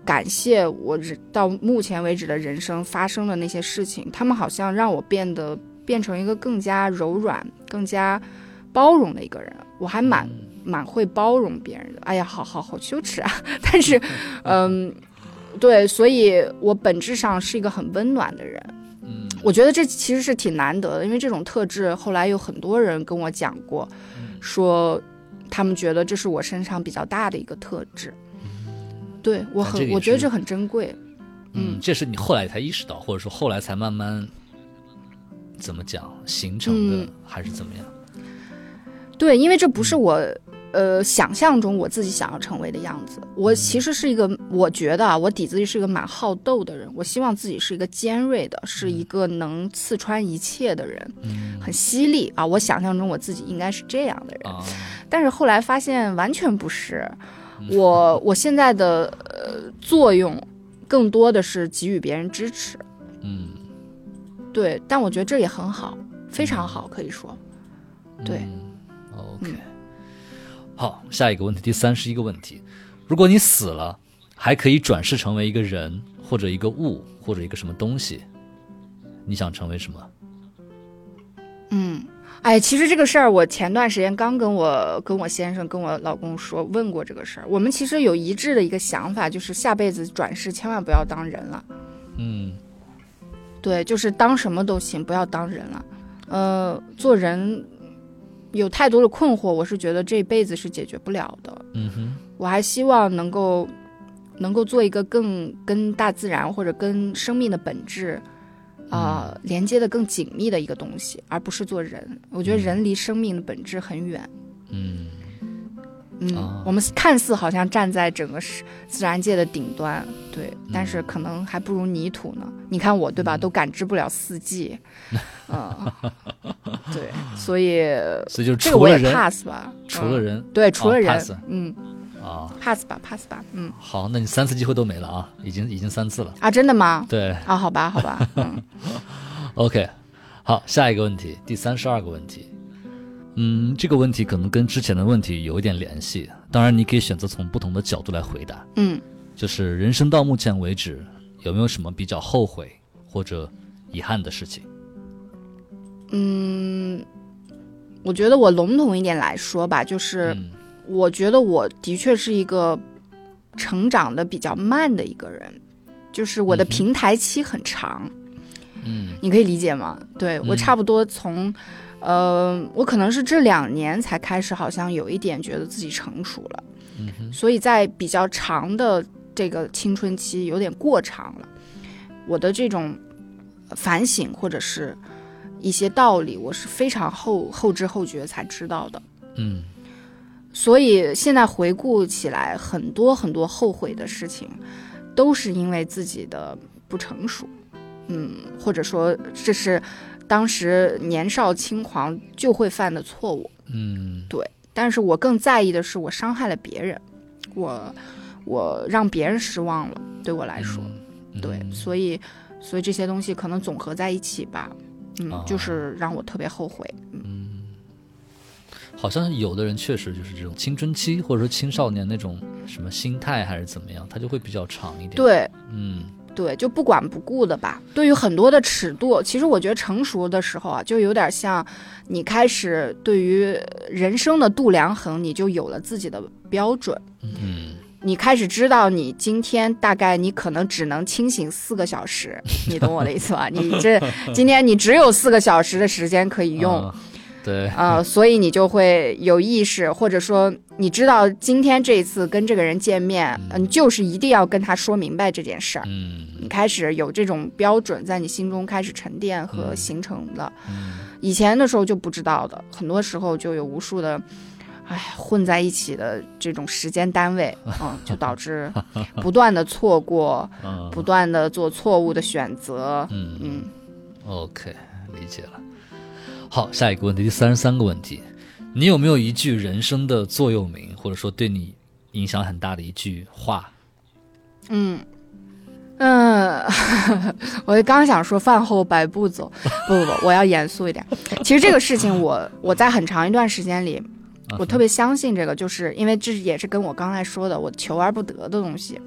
感谢我人到目前为止的人生发生的那些事情，他们好像让我变得变成一个更加柔软、更加包容的一个人。我还蛮蛮会包容别人的。哎呀，好好好羞耻啊！[laughs] 但是，嗯，对，所以我本质上是一个很温暖的人。嗯我觉得这其实是挺难得的，因为这种特质后来有很多人跟我讲过，说他们觉得这是我身上比较大的一个特质。对我很，但这个我觉得这很珍贵。嗯，这是你后来才意识到，或者说后来才慢慢怎么讲形成的，嗯还是怎么样？对，因为这不是我。呃，想象中我自己想要成为的样子，我其实是一个，我觉得啊，我底子里是一个蛮好斗的人。我希望自己是一个尖锐的，是一个能刺穿一切的人，嗯。很犀利啊。我想象中我自己应该是这样的人，啊，但是后来发现完全不是。我我现在的呃作用更多的是给予别人支持，嗯，对，但我觉得这也很好，非常好，可以说，对。嗯。OK，、嗯好，下一个问题，第三十一个问题，如果你死了，还可以转世成为一个人，或者一个物，或者一个什么东西，你想成为什么？嗯，哎，其实这个事儿，我前段时间刚跟我跟我先生跟我老公说问过这个事儿，我们其实有一致的一个想法，就是下辈子转世千万不要当人了，嗯对，就是当什么都行，不要当人了。呃，做人有太多的困惑，我是觉得这辈子是解决不了的。嗯哼，我还希望能够能够做一个更跟大自然或者跟生命的本质啊、连接的更紧密的一个东西，而不是做人。我觉得人离生命的本质很远。嗯嗯，啊。我们看似好像站在整个是自然界的顶端，对，但是可能还不如泥土呢。你看我，对吧？都感知不了四季，[laughs] 嗯，对，所以所以就是这个我也除了人，pass 吧，嗯除了人。对，除了啊人嗯。啊，，pass 吧，pass 吧，嗯。好，那你三次机会都没了啊，已经已经三次了。啊，真的吗？对。啊，好吧，好吧，嗯，[laughs] OK，好，下一个问题，第三十二个问题。嗯，这个问题可能跟之前的问题有一点联系，当然你可以选择从不同的角度来回答。嗯就是人生到目前为止，有没有什么比较后悔或者遗憾的事情？嗯，我觉得我笼统一点来说吧，就是嗯我觉得我的确是一个成长的比较慢的一个人，就是我的平台期很长，嗯你可以理解吗？对我嗯差不多从，呃，我可能是这两年才开始，好像有一点觉得自己成熟了，嗯所以在比较长的这个青春期有点过长了，我的这种反省或者是一些道理，我是非常后后知后觉才知道的。嗯。所以现在回顾起来，很多很多后悔的事情，都是因为自己的不成熟，嗯，或者说这是当时年少轻狂就会犯的错误。嗯。对但是我更在意的是，我伤害了别人，我我让别人失望了，对我来说，嗯对，所以所以这些东西可能总合在一起吧，嗯，哦就是让我特别后悔。嗯。好像有的人确实就是这种青春期或者说青少年那种什么心态还是怎么样，他就会比较长一点。，对，嗯对，就不管不顾的吧。对于很多的尺度，其实我觉得成熟的时候啊，就有点像你开始对于人生的度量衡，你就有了自己的标准。嗯你开始知道你今天大概你可能只能清醒四个小时，你懂我的意思吧？你这 [laughs] 今天你只有四个小时的时间可以用，啊对，啊、[laughs] 所以你就会有意识，或者说你知道今天这一次跟这个人见面，嗯、你就是一定要跟他说明白这件事儿。嗯你开始有这种标准在你心中开始沉淀和形成了。嗯以前的时候就不知道的，很多时候就有无数的，哎，混在一起的这种时间单位，[laughs] 嗯，就导致不断的错过，[laughs] 嗯不断的做错误的选择。嗯嗯，，OK，理解了。好，下一个问题，第三十三个问题，你有没有一句人生的座右铭，或者说对你影响很大的一句话？嗯，嗯，[laughs] 我刚想说饭后百步走，不不不，我要严肃一点。其实这个事情我，我在很长一段时间里，我特别相信这个，就是因为这也是跟我刚才说的我求而不得的东西，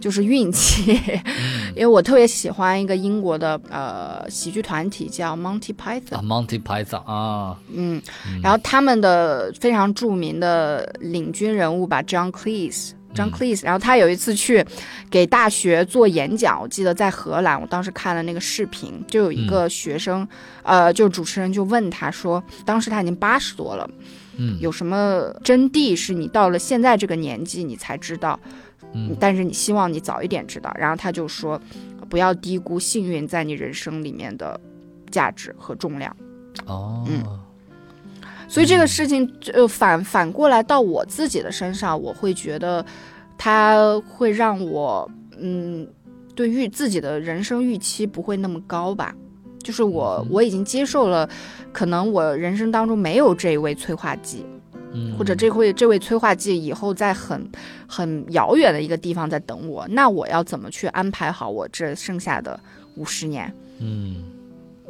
就是运气。[laughs] 因为我特别喜欢一个英国的呃喜剧团体叫 Monty Python，啊，Monty Python 啊，嗯，然后他们的非常著名的领军人物吧，John Cleese。John Cleese，、然后他有一次去给大学做演讲，我记得在荷兰，我当时看了那个视频，就有一个学生，呃，就主持人就问他说，当时他已经八十多了，嗯，有什么真谛是你到了现在这个年纪你才知道，嗯但是你希望你早一点知道。然后他就说，不要低估幸运在你人生里面的价值和重量。哦，嗯所以这个事情，呃，反反过来到我自己的身上，我会觉得，它会让我，嗯，对预自己的人生预期不会那么高吧。就是我我已经接受了，可能我人生当中没有这一位催化剂，嗯或者这会这位催化剂以后在很很遥远的一个地方在等我，那我要怎么去安排好我这剩下的五十年？嗯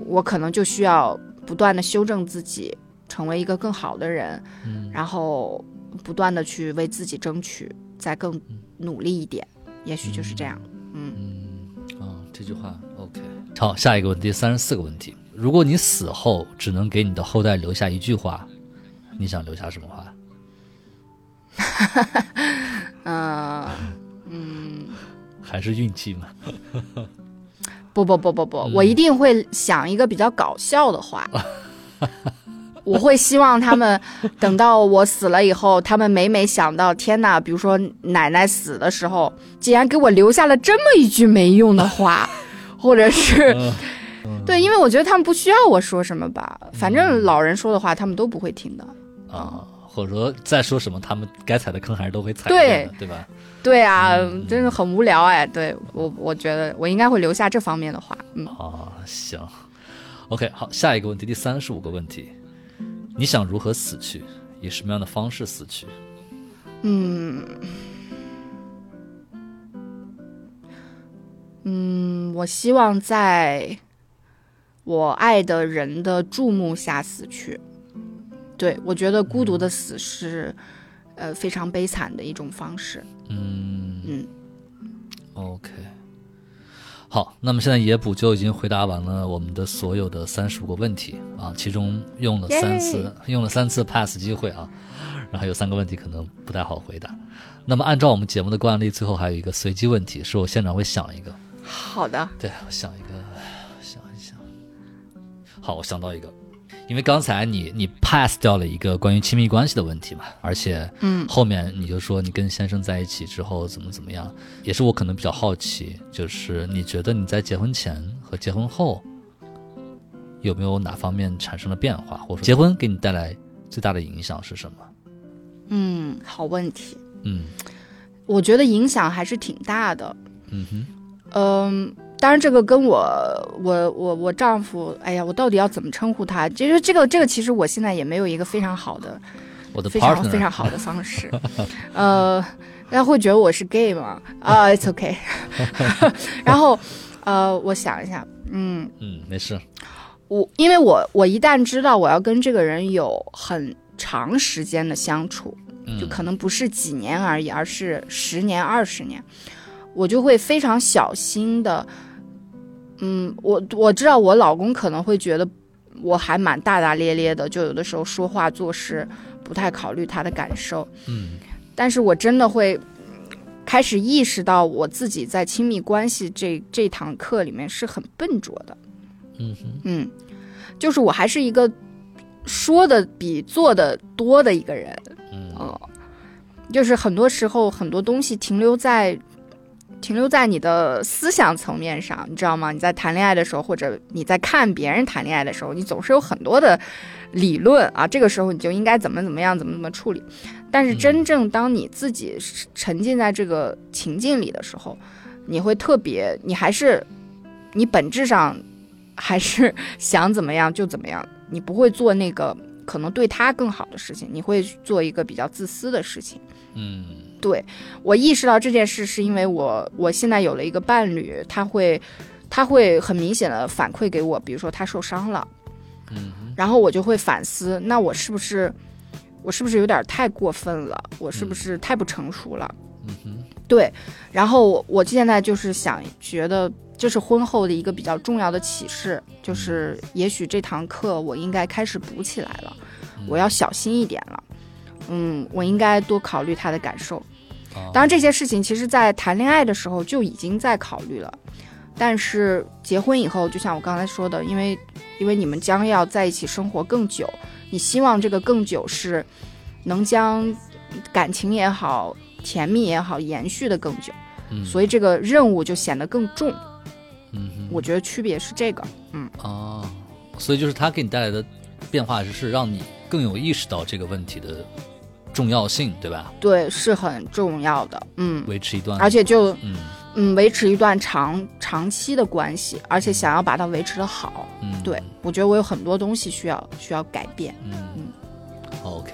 我可能就需要不断的修正自己，成为一个更好的人，嗯然后不断的去为自己争取，再更努力一点，也许就是这样。嗯，嗯啊，这句话。好，下一个问题，三十四个问题。如果你死后只能给你的后代留下一句话，你想留下什么话？[laughs] 嗯嗯，[laughs] 还是运气吗？不不不不不，嗯我一定会想一个比较搞笑的话。[laughs] 我会希望他们等到我死了以后，他们每每想到天哪，比如说奶奶死的时候，竟然给我留下了这么一句没用的话，或者是嗯 [laughs] 对，因为我觉得他们不需要我说什么吧，反正老人说的话他们都不会听的。啊，或者说再说什么，他们该踩的坑还是都会踩对的，对吧？对啊，嗯真的很无聊哎。对我，我觉得我应该会留下这方面的话。嗯，啊，行，OK，好，下一个问题，第三十五个问题，你想如何死去？以什么样的方式死去？嗯，嗯，我希望在我爱的人的注目下死去。对我觉得孤独的死是，呃，非常悲惨的一种方式。嗯嗯 OK，好，那么现在野捕就已经回答完了我们的所有的三十五个问题啊，其中用了三次用了三次 pass 机会啊，然后还有三个问题可能不太好回答。那么按照我们节目的惯例，最后还有一个随机问题，是我现场会想一个，好的，对我想一个，想一想。好，我想到一个，因为刚才你你 pass 掉了一个关于亲密关系的问题嘛，而且嗯后面你就说你跟先生在一起之后怎么怎么样，也是我可能比较好奇，就是你觉得你在结婚前和结婚后有没有哪方面产生了变化，或者说结婚给你带来最大的影响是什么？嗯，好问题。嗯我觉得影响还是挺大的。嗯哼嗯，当然，这个跟我我我我丈夫，哎呀，我到底要怎么称呼他？其实这个这个，其实我现在也没有一个非常好的、我的非常非常好的方式。[laughs] 呃，大家会觉得我是 gay 吗？啊、i t s OK。[laughs] 然后，呃，我想一下，嗯，嗯没事我因为我我一旦知道我要跟这个人有很长时间的相处，嗯就可能不是几年而已，而是十年、二十年，我就会非常小心的。嗯，我我知道我老公可能会觉得我还蛮大大咧咧的，就有的时候说话做事不太考虑他的感受。嗯但是我真的会嗯开始意识到我自己在亲密关系这这堂课里面是很笨拙的。嗯哼嗯，就是我还是一个说的比做的多的一个人。嗯哦，就是很多时候很多东西停留在停留在你的思想层面上，你知道吗？你在谈恋爱的时候，或者你在看别人谈恋爱的时候，你总是有很多的理论啊，这个时候你就应该怎么怎么样，怎么怎么处理。但是真正当你自己沉浸在这个情境里的时候，你会特别，你还是你本质上还是 [laughs] 想怎么样就怎么样，你不会做那个可能对他更好的事情，你会做一个比较自私的事情。嗯对我意识到这件事，是因为我我现在有了一个伴侣，他会他会很明显的反馈给我，比如说他受伤了，嗯然后我就会反思，那我是不是我是不是有点太过分了？我是不是太不成熟了？嗯哼对，然后我我现在就是想觉得，这是婚后的一个比较重要的启示，就是也许这堂课我应该开始补起来了，我要小心一点了。嗯，我应该多考虑他的感受。啊。当然，这些事情其实在谈恋爱的时候就已经在考虑了，但是结婚以后，就像我刚才说的，因为因为你们将要在一起生活更久，你希望这个更久是能将感情也好、甜蜜也好延续的更久，嗯。所以这个任务就显得更重。嗯我觉得区别是这个。嗯。哦，所以就是他给你带来的变化，是让你更有意识到这个问题的重要性，对吧？对，是很重要的。嗯，维持一段，而且就嗯嗯维持一段长长期的关系，而且想要把它维持的好。嗯，对，我觉得我有很多东西需要需要改变。嗯嗯，OK，